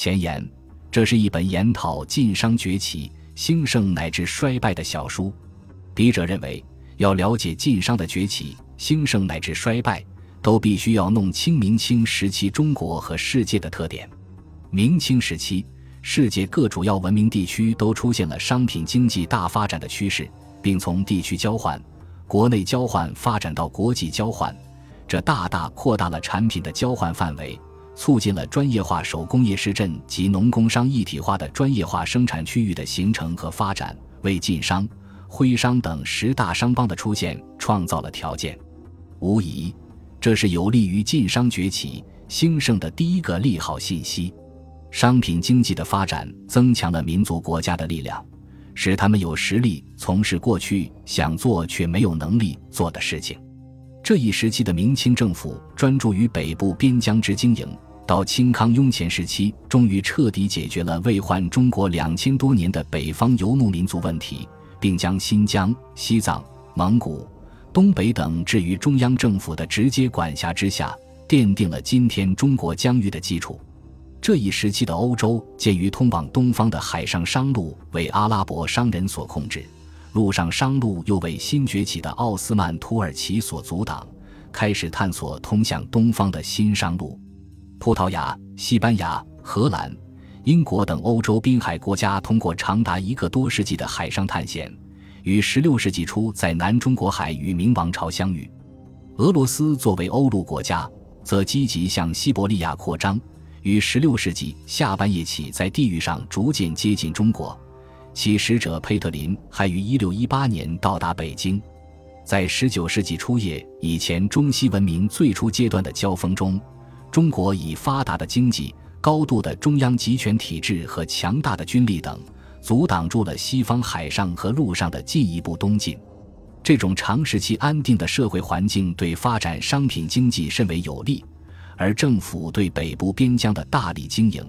前言：这是一本研讨晋商崛起、兴盛乃至衰败的小书。笔者认为，要了解晋商的崛起、兴盛乃至衰败，都必须要弄清明清时期中国和世界的特点。明清时期，世界各主要文明地区都出现了商品经济大发展的趋势，并从地区交换、国内交换发展到国际交换，这大大扩大了产品的交换范围，促进了专业化手工业市镇及农工商一体化的专业化生产区域的形成和发展，为晋商、徽商等十大商帮的出现创造了条件。无疑，这是有利于晋商崛起兴盛的第一个利好信息。商品经济的发展增强了民族国家的力量，使他们有实力从事过去想做却没有能力做的事情。这一时期的明清政府专注于北部边疆之经营，到清康雍乾时期，终于彻底解决了为患中国两千多年的北方游牧民族问题，并将新疆、西藏、蒙古、东北等置于中央政府的直接管辖之下，奠定了今天中国疆域的基础。这一时期的欧洲，鉴于通往东方的海上商路为阿拉伯商人所控制，陆上商路又为新崛起的奥斯曼土耳其所阻挡，开始探索通向东方的新商路。葡萄牙、西班牙、荷兰、英国等欧洲滨海国家通过长达一个多世纪的海上探险，于16世纪初在南中国海与明王朝相遇。俄罗斯作为欧陆国家，则积极向西伯利亚扩张。于16世纪下半叶起，在地域上逐渐接近中国。其使者佩特林还于1618年到达北京。在19世纪初叶以前中西文明最初阶段的交锋中，中国以发达的经济、高度的中央集权体制和强大的军力等，阻挡住了西方海上和陆上的进一步东进。这种长时期安定的社会环境对发展商品经济甚为有利。而政府对北部边疆的大力经营，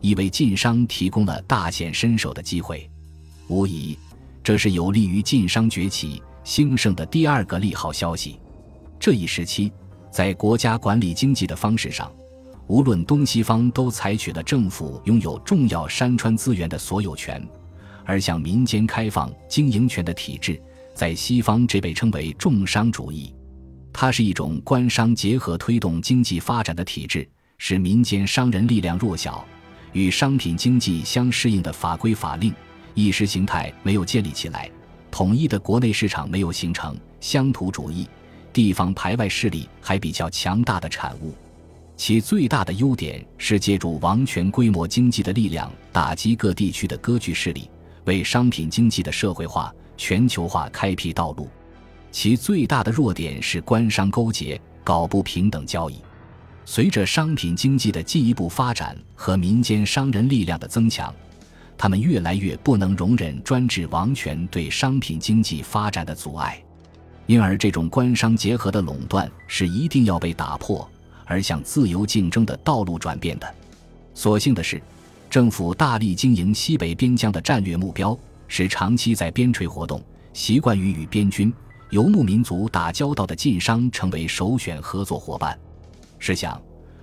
亦为晋商提供了大显身手的机会。无疑，这是有利于晋商崛起兴盛的第二个利好消息。这一时期，在国家管理经济的方式上，无论东西方都采取了政府拥有重要山川资源的所有权，而向民间开放经营权的体制，在西方这被称为重商主义。它是一种官商结合推动经济发展的体制，使民间商人力量弱小，与商品经济相适应的法规法令、意识形态没有建立起来，统一的国内市场没有形成，乡土主义、地方排外势力还比较强大的产物。其最大的优点是借助王权规模经济的力量，打击各地区的割据势力，为商品经济的社会化、全球化开辟道路。其最大的弱点是官商勾结，搞不平等交易。随着商品经济的进一步发展和民间商人力量的增强，他们越来越不能容忍专制王权对商品经济发展的阻碍，因而这种官商结合的垄断是一定要被打破，而向自由竞争的道路转变的。所幸的是，政府大力经营西北边疆的战略目标，使长期在边陲活动、习惯于与边军。游牧民族打交道的晋商成为首选合作伙伴。试想，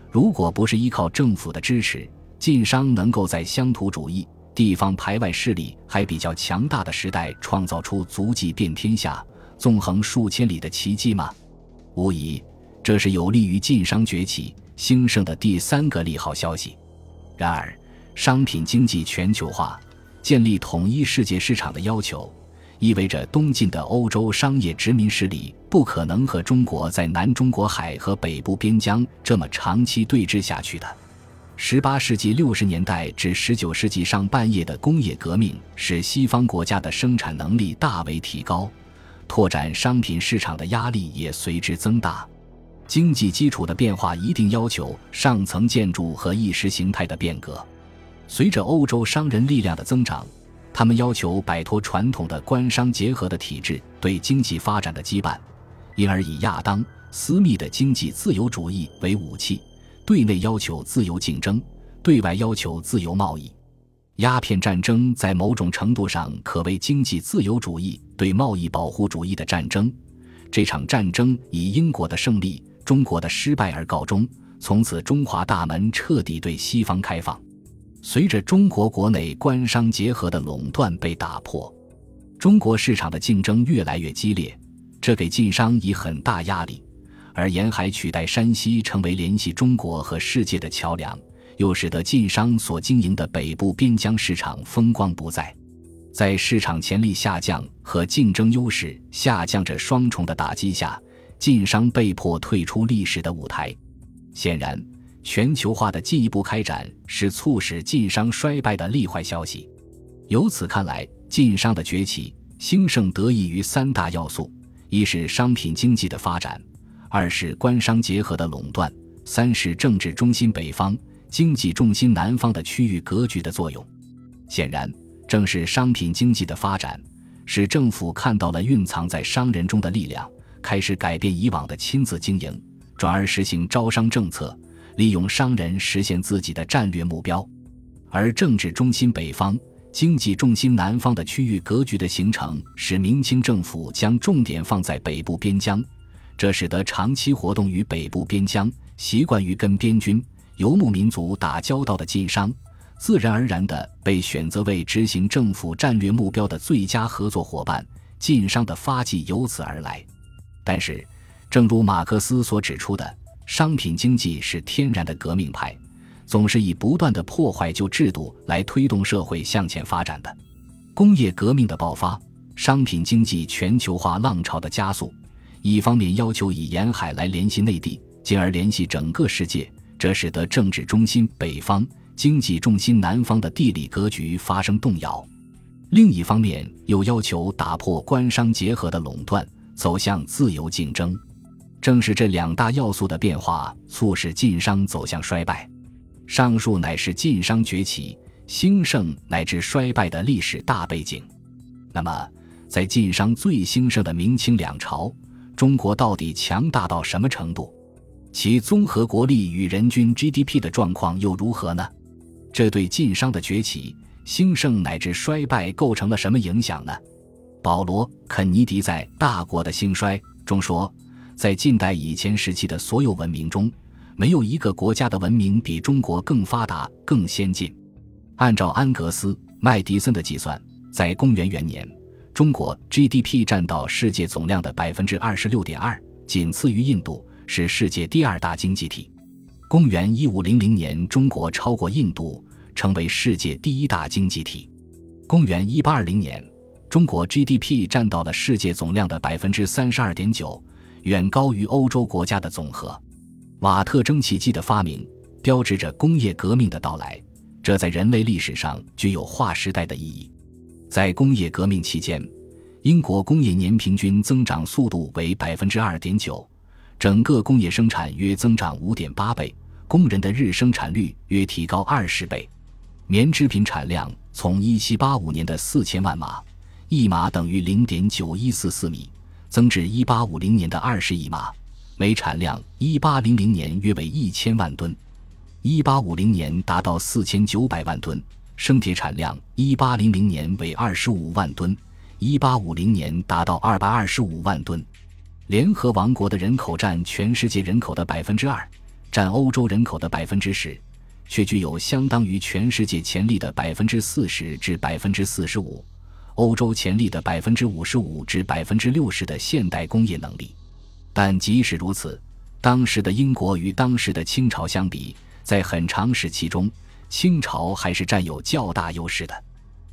如果不是依靠政府的支持，晋商能够在乡土主义、地方排外势力还比较强大的时代创造出足迹遍天下、纵横数千里的奇迹吗？无疑，这是有利于晋商崛起兴盛的第三个利好消息。然而，商品经济全球化、建立统一世界市场的要求。意味着东晋的欧洲商业殖民势力不可能和中国在南中国海和北部边疆这么长期对峙下去的。十八世纪六十年代至十九世纪上半叶的工业革命使西方国家的生产能力大为提高，拓展商品市场的压力也随之增大。经济基础的变化一定要求上层建筑和意识形态的变革。随着欧洲商人力量的增长。他们要求摆脱传统的官商结合的体制对经济发展的羁绊，因而以亚当·斯密的经济自由主义为武器，对内要求自由竞争，对外要求自由贸易。鸦片战争在某种程度上可谓经济自由主义对贸易保护主义的战争。这场战争以英国的胜利、中国的失败而告终，从此中华大门彻底对西方开放。随着中国国内官商结合的垄断被打破，中国市场的竞争越来越激烈，这给晋商以很大压力。而沿海取代山西成为联系中国和世界的桥梁，又使得晋商所经营的北部边疆市场风光不再。在市场潜力下降和竞争优势下降这双重的打击下，晋商被迫退出历史的舞台。显然。全球化的进一步开展是促使晋商衰败的利坏消息。由此看来，晋商的崛起兴盛得益于三大要素：一是商品经济的发展，二是官商结合的垄断，三是政治中心北方、经济重心南方的区域格局的作用。显然，正是商品经济的发展，使政府看到了蕴藏在商人中的力量，开始改变以往的亲自经营，转而实行招商政策。利用商人实现自己的战略目标，而政治中心北方、经济重心南方的区域格局的形成，使明清政府将重点放在北部边疆，这使得长期活动于北部边疆、习惯于跟边军、游牧民族打交道的晋商，自然而然地被选择为执行政府战略目标的最佳合作伙伴。晋商的发迹由此而来。但是，正如马克思所指出的。商品经济是天然的革命派，总是以不断的破坏旧制度来推动社会向前发展的。工业革命的爆发，商品经济全球化浪潮的加速，一方面要求以沿海来联系内地，进而联系整个世界，这使得政治中心北方、经济重心南方的地理格局发生动摇；另一方面又要求打破官商结合的垄断，走向自由竞争。正是这两大要素的变化，促使晋商走向衰败。上述乃是晋商崛起、兴盛乃至衰败的历史大背景。那么，在晋商最兴盛的明清两朝，中国到底强大到什么程度？其综合国力与人均 GDP 的状况又如何呢？这对晋商的崛起、兴盛乃至衰败构成了什么影响呢？保罗·肯尼迪在《大国的兴衰》中说。在近代以前时期的所有文明中，没有一个国家的文明比中国更发达、更先进。按照安格斯·麦迪森的计算，在公元元年，中国 GDP 占到世界总量的百分之二十六点二，仅次于印度，是世界第二大经济体。公元一五零零年，中国超过印度，成为世界第一大经济体。公元一八二零年，中国 GDP 占到了世界总量的百分之三十二点九。远高于欧洲国家的总和。瓦特蒸汽机的发明标志着工业革命的到来，这在人类历史上具有划时代的意义。在工业革命期间，英国工业年平均增长速度为百分之二点九，整个工业生产约增长五点八倍，工人的日生产率约提高二十倍，棉织品产量从一七八五年的四千万码，一码等于零点九一四四米。增至一八五零年的二十亿码，煤产量一八零零年约为一千万吨，一八五零年达到四千九百万吨；生铁产量一八零零年为二十五万吨，一八五零年达到二百二十五万吨。联合王国的人口占全世界人口的百分之二，占欧洲人口的百分之十，却具有相当于全世界潜力的百分之四十至百分之四十五。欧洲潜力的百分之五十五至百分之六十的现代工业能力，但即使如此，当时的英国与当时的清朝相比，在很长时期中，清朝还是占有较大优势的。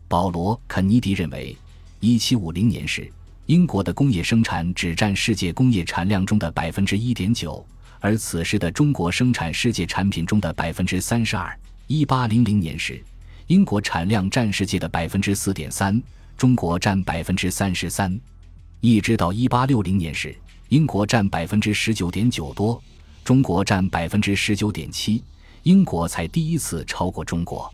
保罗·肯尼迪认为，一七五零年时，英国的工业生产只占世界工业产量中的百分之一点九，而此时的中国生产世界产品中的百分之三十二。一八零零年时，英国产量占世界的百分之四点三。中国占百分之三十三，一直到一八六零年时，英国占百分之十九点九多，中国占百分之十九点七，英国才第一次超过中国。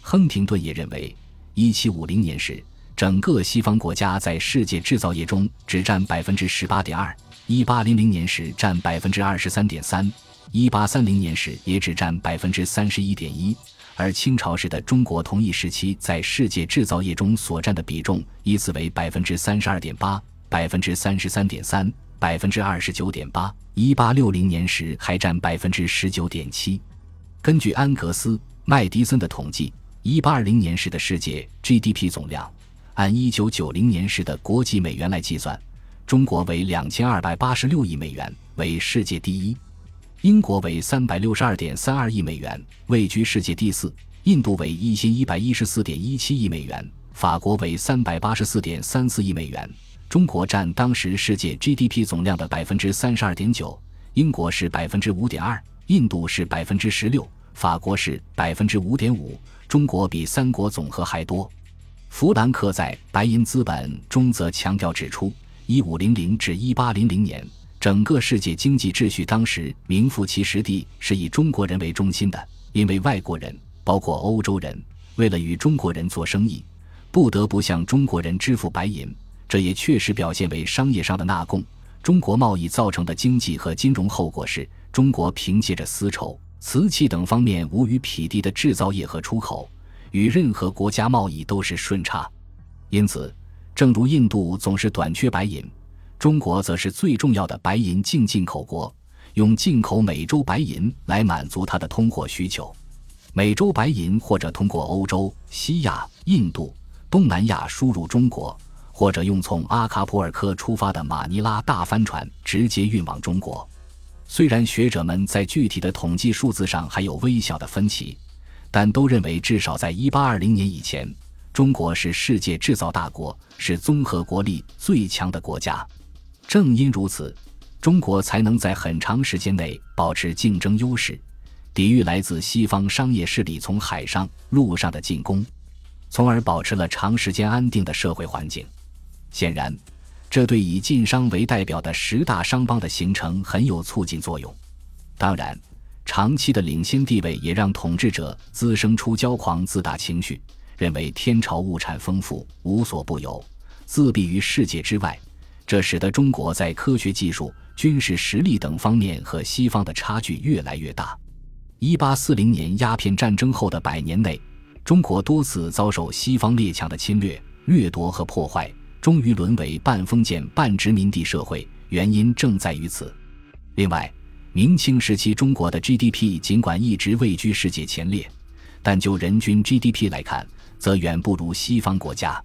亨廷顿也认为，一七五零年时，整个西方国家在世界制造业中只占百分之十八点二，一八零零年时占百分之二十三点三，一八三零年时也只占百分之三十一点一。而清朝时的中国同一时期在世界制造业中所占的比重依次为百分之三十二点八、百分之三十三点三、百分之二十九点八。一八六零年时还占百分之十九点七。根据安格斯·麦迪森的统计，一八二零年时的世界 GDP 总量，按一九九零年时的国际美元来计算，中国为两千二百八十六亿美元，为世界第一；英国为三百六十二点三二亿美元，位居世界第四；印度为一千一百一十四点一七亿美元，法国为三百八十四点三四亿美元。中国占当时世界 GDP 总量的百分之三十二点九，英国是百分之五点二，印度是百分之十六。法国是百分之五点五，中国比三国总和还多。弗兰克在《白银资本》中则强调指出，一五零零至一八零零年，整个世界经济秩序当时名副其实地是以中国人为中心的，因为外国人，包括欧洲人，为了与中国人做生意，不得不向中国人支付白银，这也确实表现为商业上的纳贡。中国贸易造成的经济和金融后果是，中国凭借着丝绸。瓷器等方面无与匹敌的制造业和出口，与任何国家贸易都是顺差。因此，正如印度总是短缺白银，中国则是最重要的白银净进口国，用进口美洲白银来满足它的通货需求。美洲白银或者通过欧洲、西亚、印度、东南亚输入中国，或者用从阿卡普尔科出发的马尼拉大帆船直接运往中国。虽然学者们在具体的统计数字上还有微小的分歧，但都认为至少在1820年以前，中国是世界制造大国，是综合国力最强的国家。正因如此，中国才能在很长时间内保持竞争优势，抵御来自西方商业势力从海上、陆上的进攻，从而保持了长时间安定的社会环境。显然。这对以晋商为代表的十大商帮的形成很有促进作用。当然，长期的领先地位也让统治者滋生出骄狂自大情绪，认为天朝物产丰富，无所不有，自闭于世界之外。这使得中国在科学技术、军事实力等方面和西方的差距越来越大。一八四零年鸦片战争后的百年内，中国多次遭受西方列强的侵略、掠夺和破坏。终于沦为半封建半殖民地社会，原因正在于此。另外，明清时期中国的 GDP 尽管一直位居世界前列，但就人均 GDP 来看，则远不如西方国家。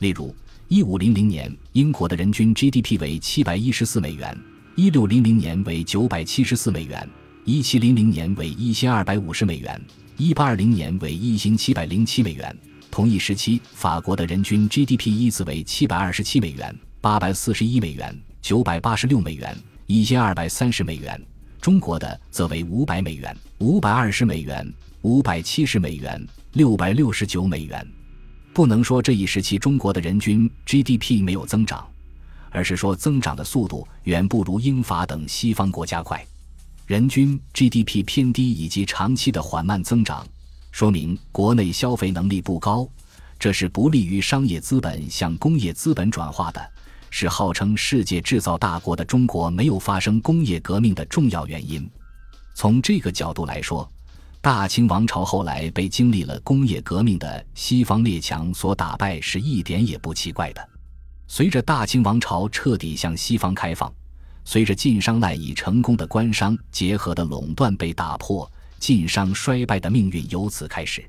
例如，一五零零年英国的人均 GDP 为七百一十四美元，一六零零年为九百七十四美元，一七零零年为一千二百五十美元，一八二零年为一千七百零七美元。同一时期，法国的人均 GDP 依次为七百二十七美元、八百四十一美元、九百八十六美元、一千二百三十美元；中国的则为五百美元、五百二十美元、五百七十美元、六百六十九美元。不能说这一时期中国的人均 GDP 没有增长，而是说增长的速度远不如英法等西方国家快。人均 GDP 偏低以及长期的缓慢增长。说明国内消费能力不高，这是不利于商业资本向工业资本转化的，是号称世界制造大国的中国没有发生工业革命的重要原因。从这个角度来说，大清王朝后来被经历了工业革命的西方列强所打败，是一点也不奇怪的。随着大清王朝彻底向西方开放，随着晋商赖以成功的官商结合的垄断被打破。晋商衰败的命运由此开始，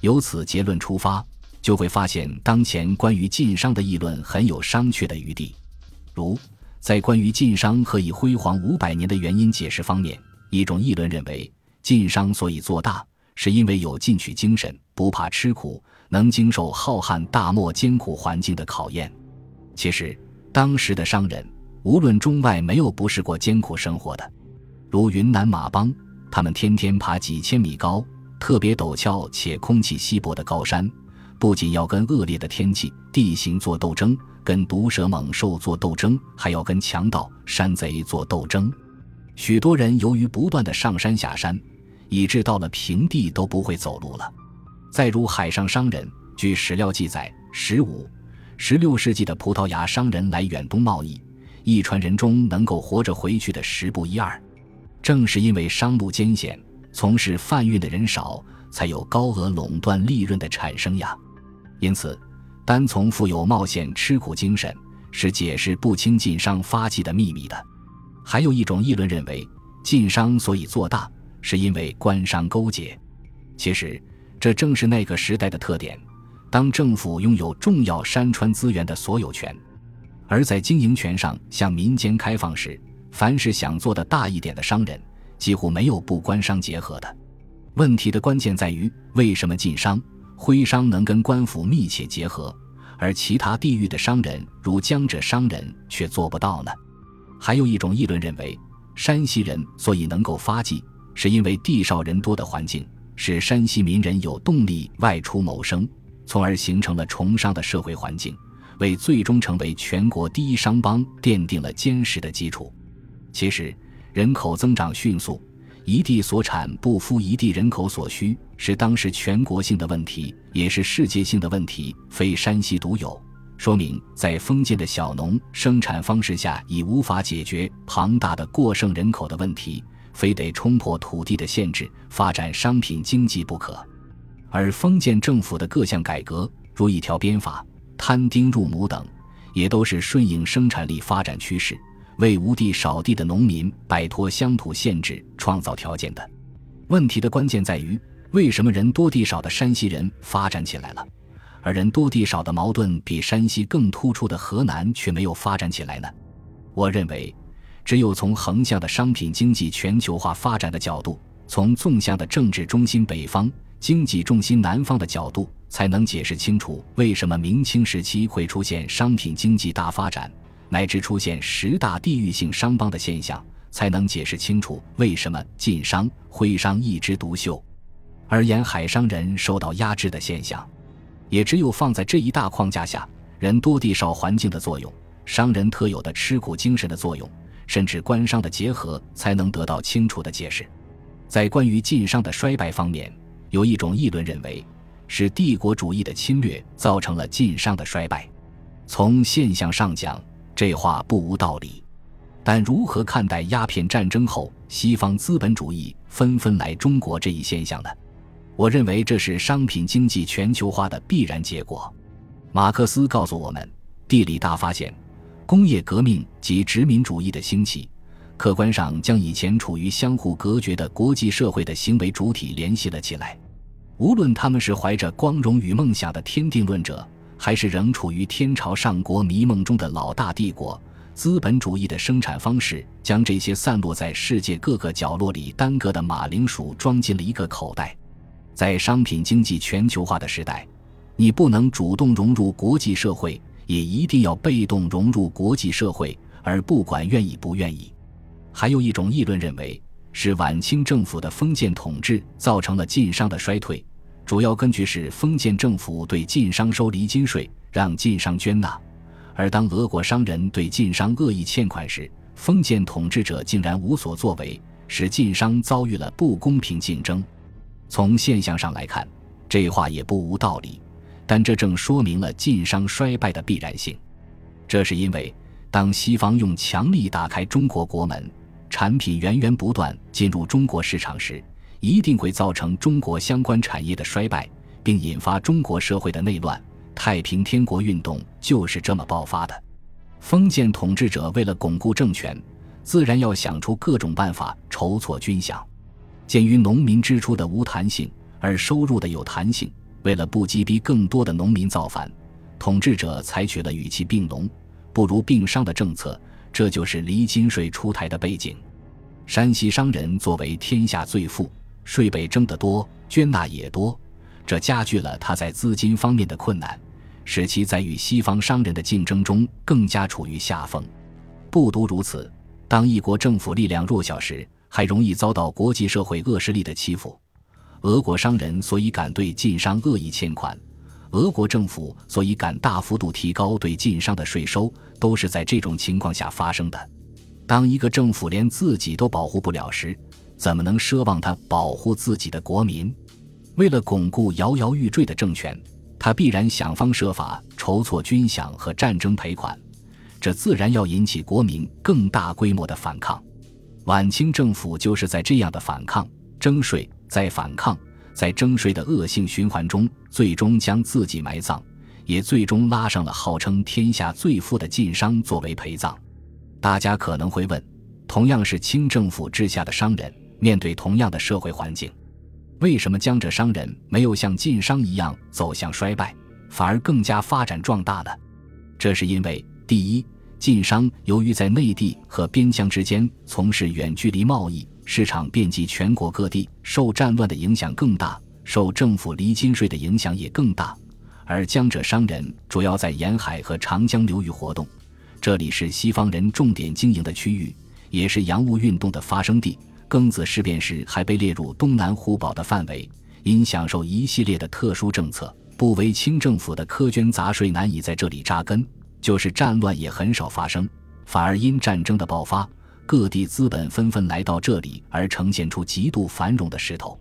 由此结论出发，就会发现当前关于晋商的议论很有商榷的余地。如在关于晋商何以辉煌五百年的原因解释方面，一种议论认为，晋商所以做大，是因为有进取精神，不怕吃苦，能经受浩瀚大漠艰苦环境的考验。其实，当时的商人无论中外，没有不试过艰苦生活的，如云南马帮。他们天天爬几千米高、特别陡峭且空气稀薄的高山，不仅要跟恶劣的天气、地形做斗争，跟毒蛇猛兽做斗争，还要跟强盗、山贼做斗争。许多人由于不断的上山下山，以致到了平地都不会走路了。再如海上商人，据史料记载，十五、十六世纪的葡萄牙商人来远东贸易，一船人中能够活着回去的十不一二。正是因为商路艰险，从事贩运的人少，才有高额垄断利润的产生呀。因此，单从富有冒险吃苦精神，是解释不清晋商发迹的秘密的。还有一种议论认为，晋商所以做大，是因为官商勾结。其实，这正是那个时代的特点：当政府拥有重要山川资源的所有权，而在经营权上向民间开放时，凡是想做的大一点的商人，几乎没有不官商结合的。问题的关键在于，为什么晋商、徽商能跟官府密切结合，而其他地域的商人如江浙商人却做不到呢？还有一种议论认为，山西人所以能够发迹，是因为地少人多的环境。使山西民人有动力外出谋生，从而形成了崇商的社会环境，为最终成为全国第一商帮奠定了坚实的基础。其实，人口增长迅速，一地所产不敷一地人口所需，是当时全国性的问题，也是世界性的问题，非山西独有。说明在封建的小农生产方式下，已无法解决庞大的过剩人口的问题。非得冲破土地的限制，发展商品经济不可。而封建政府的各项改革，如一条鞭法、摊丁入亩等，也都是顺应生产力发展趋势，为无地少地的农民摆脱乡土限制创造条件的。问题的关键在于，为什么人多地少的山西人发展起来了，而人多地少的矛盾比山西更突出的河南却没有发展起来呢？我认为。只有从横向的商品经济全球化发展的角度，从纵向的政治中心北方、经济重心南方的角度，才能解释清楚为什么明清时期会出现商品经济大发展，乃至出现十大地域性商帮的现象，才能解释清楚为什么晋商、徽商一枝独秀，而沿海商人受到压制的现象。也只有放在这一大框架下，人多地少环境的作用，商人特有的吃苦精神的作用。甚至官商的结合才能得到清楚的解释。在关于晋商的衰败方面，有一种议论认为，是帝国主义的侵略造成了晋商的衰败。从现象上讲，这话不无道理。但如何看待鸦片战争后西方资本主义纷纷来中国这一现象呢？我认为这是商品经济全球化的必然结果。马克思告诉我们，地理大发现。工业革命及殖民主义的兴起，客观上将以前处于相互隔绝的国际社会的行为主体联系了起来。无论他们是怀着光荣与梦想的天定论者，还是仍处于天朝上国迷梦中的老大帝国，资本主义的生产方式将这些散落在世界各个角落里单个的马铃薯装进了一个口袋。在商品经济全球化的时代，你不能主动融入国际社会。也一定要被动融入国际社会，而不管愿意不愿意。还有一种议论认为，是晚清政府的封建统治造成了晋商的衰退，主要根据是封建政府对晋商收离金税，让晋商捐纳；而当俄国商人对晋商恶意欠款时，封建统治者竟然无所作为，使晋商遭遇了不公平竞争。从现象上来看，这话也不无道理。但这正说明了晋商衰败的必然性，这是因为当西方用强力打开中国国门，产品源源不断进入中国市场时，一定会造成中国相关产业的衰败，并引发中国社会的内乱。太平天国运动就是这么爆发的。封建统治者为了巩固政权，自然要想出各种办法筹措军饷。鉴于农民支出的无弹性，而收入的有弹性。为了不激逼更多的农民造反，统治者采取了与其并农不如并商的政策，这就是离金税出台的背景。山西商人作为天下最富，税被征得多，捐纳也多，这加剧了他在资金方面的困难，使其在与西方商人的竞争中更加处于下风。不独如此，当一国政府力量弱小时，还容易遭到国际社会恶势力的欺负。俄国商人所以敢对晋商恶意欠款，俄国政府所以敢大幅度提高对晋商的税收，都是在这种情况下发生的。当一个政府连自己都保护不了时，怎么能奢望他保护自己的国民？为了巩固摇摇欲坠的政权，他必然想方设法筹措军饷和战争赔款，这自然要引起国民更大规模的反抗。晚清政府就是在这样的反抗征税。在反抗，在征税的恶性循环中，最终将自己埋葬，也最终拉上了号称天下最富的晋商作为陪葬。大家可能会问：同样是清政府治下的商人，面对同样的社会环境，为什么江浙商人没有像晋商一样走向衰败，反而更加发展壮大呢？这是因为，第一，晋商由于在内地和边疆之间从事远距离贸易，市场遍及全国各地，受战乱的影响更大，受政府离金税的影响也更大。而江浙商人主要在沿海和长江流域活动，这里是西方人重点经营的区域，也是洋务运动的发生地。庚子事变时还被列入东南互保的范围，因享受一系列的特殊政策，不为清政府的苛捐杂税，难以在这里扎根。就是战乱也很少发生，反而因战争的爆发，各地资本纷纷来到这里，而呈现出极度繁荣的势头。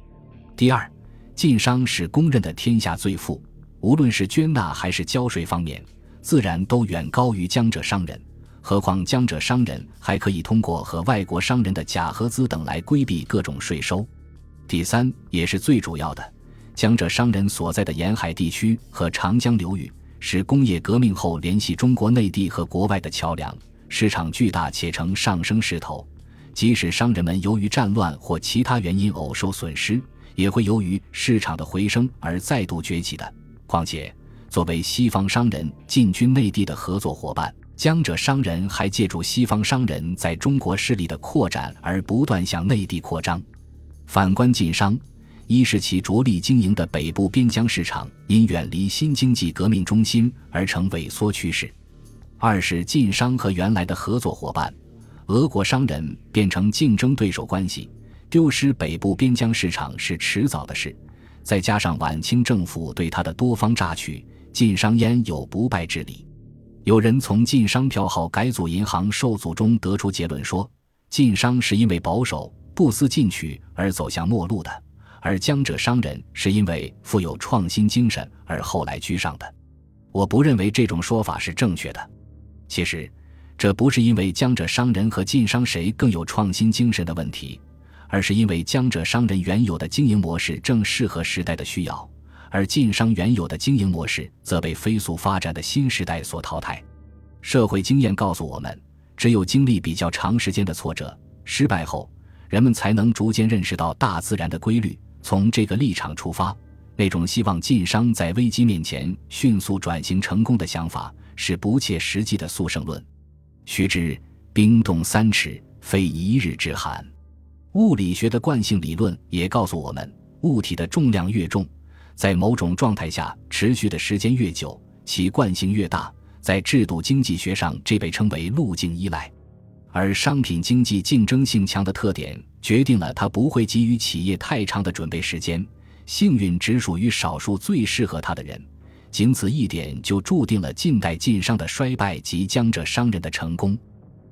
第二，晋商是公认的天下最富，无论是捐纳还是交税方面，自然都远高于江浙商人。何况江浙商人还可以通过和外国商人的假合资等来规避各种税收。第三，也是最主要的，江浙商人所在的沿海地区和长江流域是工业革命后联系中国内地和国外的桥梁，市场巨大且呈上升势头。即使商人们由于战乱或其他原因偶受损失，也会由于市场的回升而再度崛起的。况且，作为西方商人进军内地的合作伙伴。江浙商人还借助西方商人在中国势力的扩展而不断向内地扩张。反观晋商，一是其着力经营的北部边疆市场因远离新经济革命中心而成萎缩趋势；二是晋商和原来的合作伙伴俄国商人变成竞争对手关系，丢失北部边疆市场是迟早的事。再加上晚清政府对他的多方榨取，晋商焉有不败之理？有人从晋商票号改组银行受阻中得出结论说，晋商是因为保守不思进取而走向末路的，而江浙商人是因为富有创新精神而后来居上的。我不认为这种说法是正确的。其实，这不是因为江浙商人和晋商谁更有创新精神的问题，而是因为江浙商人原有的经营模式正适合时代的需要。而晋商原有的经营模式则被飞速发展的新时代所淘汰。社会经验告诉我们，只有经历比较长时间的挫折、失败后，人们才能逐渐认识到大自然的规律。从这个立场出发，那种希望晋商在危机面前迅速转型成功的想法，是不切实际的速胜论。须知冰冻三尺，非一日之寒。物理学的惯性理论也告诉我们，物体的重量越重。在某种状态下持续的时间越久，其惯性越大。在制度经济学上，这被称为路径依赖。而商品经济竞争性强的特点，决定了他不会给予企业太长的准备时间。幸运只属于少数最适合他的人，仅此一点就注定了近代晋商的衰败及江浙商人的成功。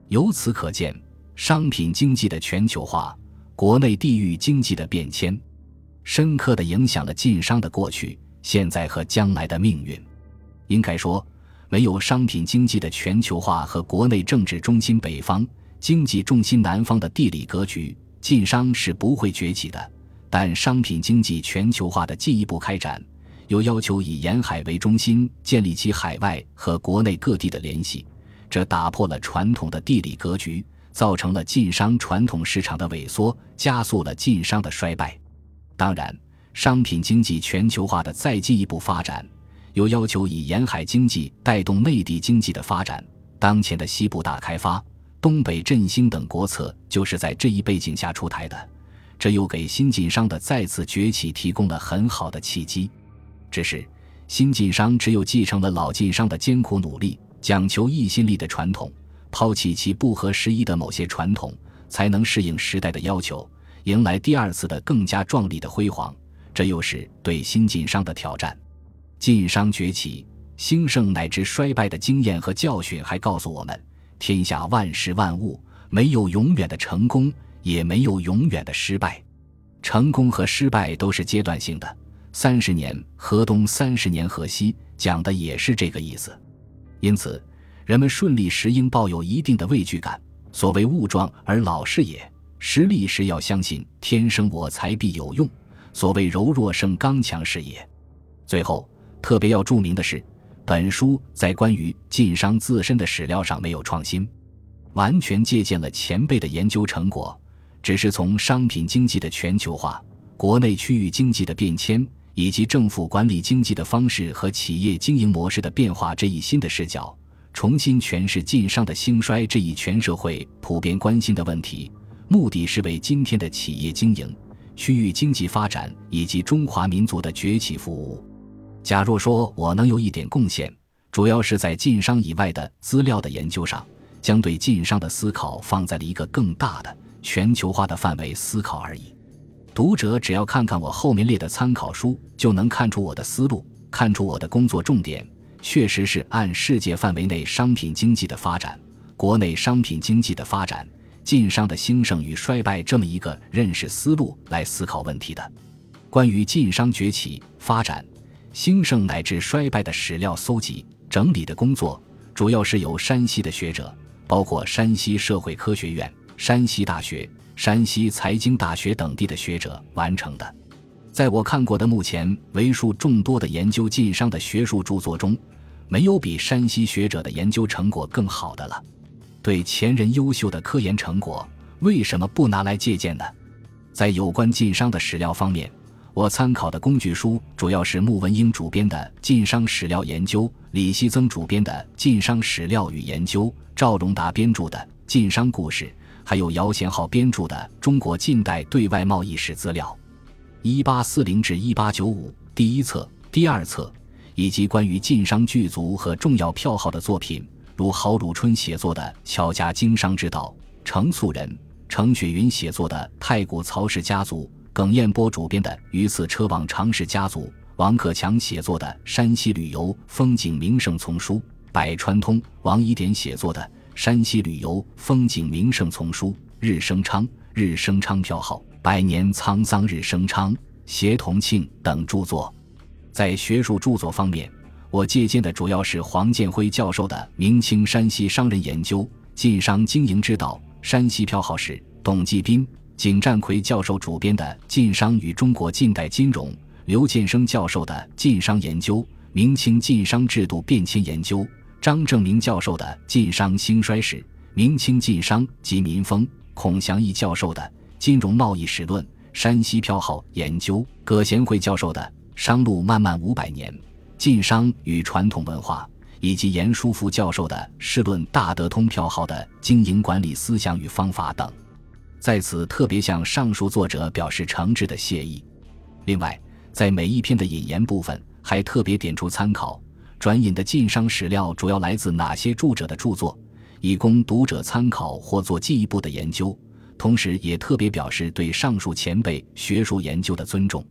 由此可见，商品经济的全球化，国内地域经济的变迁。深刻地影响了晋商的过去、现在和将来的命运。应该说，没有商品经济的全球化和国内政治中心北方、经济重心南方的地理格局，晋商是不会崛起的。但商品经济全球化的进一步开展，又要求以沿海为中心建立起海外和国内各地的联系，这打破了传统的地理格局，造成了晋商传统市场的萎缩，加速了晋商的衰败。当然，商品经济全球化的再进一步发展，又要求以沿海经济带动内地经济的发展。当前的西部大开发、东北振兴等国策，就是在这一背景下出台的。这又给新晋商的再次崛起提供了很好的契机。只是，新晋商只有继承了老晋商的艰苦努力、讲求异心力的传统，抛弃其不合时宜的某些传统，才能适应时代的要求。迎来第二次的更加壮丽的辉煌，这又是对新晋商的挑战。晋商崛起、兴盛乃至衰败的经验和教训，还告诉我们：天下万事万物，没有永远的成功，也没有永远的失败。成功和失败都是阶段性的。三十年河东，三十年河西，讲的也是这个意思。因此，人们顺利时应抱有一定的畏惧感。所谓物壮而老是也。实力时要相信“天生我材必有用”，所谓柔弱胜刚强是也。最后，特别要注明的是，本书在关于晋商自身的史料上没有创新，完全借鉴了前辈的研究成果，只是从商品经济的全球化、国内区域经济的变迁以及政府管理经济的方式和企业经营模式的变化这一新的视角，重新诠释晋商的兴衰这一全社会普遍关心的问题，目的是为今天的企业经营、区域经济发展以及中华民族的崛起服务。假若说我能有一点贡献，主要是在晋商以外的资料的研究上，将对晋商的思考放在了一个更大的全球化的范围思考而已。读者只要看看我后面列的参考书，就能看出我的思路，看出我的工作重点，确实是按世界范围内商品经济的发展、国内商品经济的发展、晋商的兴盛与衰败这么一个认识思路来思考问题的。关于晋商崛起、发展、兴盛乃至衰败的史料搜集。整理的工作主要是由山西的学者，包括山西社会科学院、山西大学、山西财经大学等地的学者完成的。在我看过的目前为数众多的研究晋商的学术著作中，没有比山西学者的研究成果更好的了。对前人优秀的科研成果，为什么不拿来借鉴呢？在有关晋商的史料方面。我参考的工具书主要是穆文英主编的《晋商史料研究》，李希增主编的《晋商史料与研究》，赵荣达编著的《晋商故事》，还有姚贤浩编著的《中国近代对外贸易史资料》（一八四零至一八九五）第一册、第二册，以及关于晋商巨族和重要票号的作品，如郝汝春写作的《巧家经商之道》，程素人、程雪云写作的《太古曹氏家族》。耿彦波主编的《榆次车往常氏家族》，王克强写作的《山西旅游风景名胜丛书》，百川通、王一典写作的《山西旅游风景名胜丛书》，日升昌、日升昌票号百年沧桑日升昌、协同庆等著作。在学术著作方面，我借鉴的主要是黄建辉教授的《明清山西商人研究晋商经营之道》，山西票号是董继斌。景占奎教授主编的《晋商与中国近代金融》，刘建生教授的《晋商研究》，明清晋商制度变迁研究，张正明教授的《晋商兴衰史》，明清晋商及民风，孔祥义教授的《金融贸易史论》，山西票号研究，葛贤惠教授的《商路漫漫五百年：晋商与传统文化》，以及严书福教授的《世论大德通票号的经营管理思想与方法》等。在此特别向上述作者表示诚挚的谢意。另外，在每一篇的引言部分，还特别点出参考转引的晋商史料主要来自哪些著者的著作，以供读者参考或做进一步的研究。同时，也特别表示对上述前辈学术研究的尊重。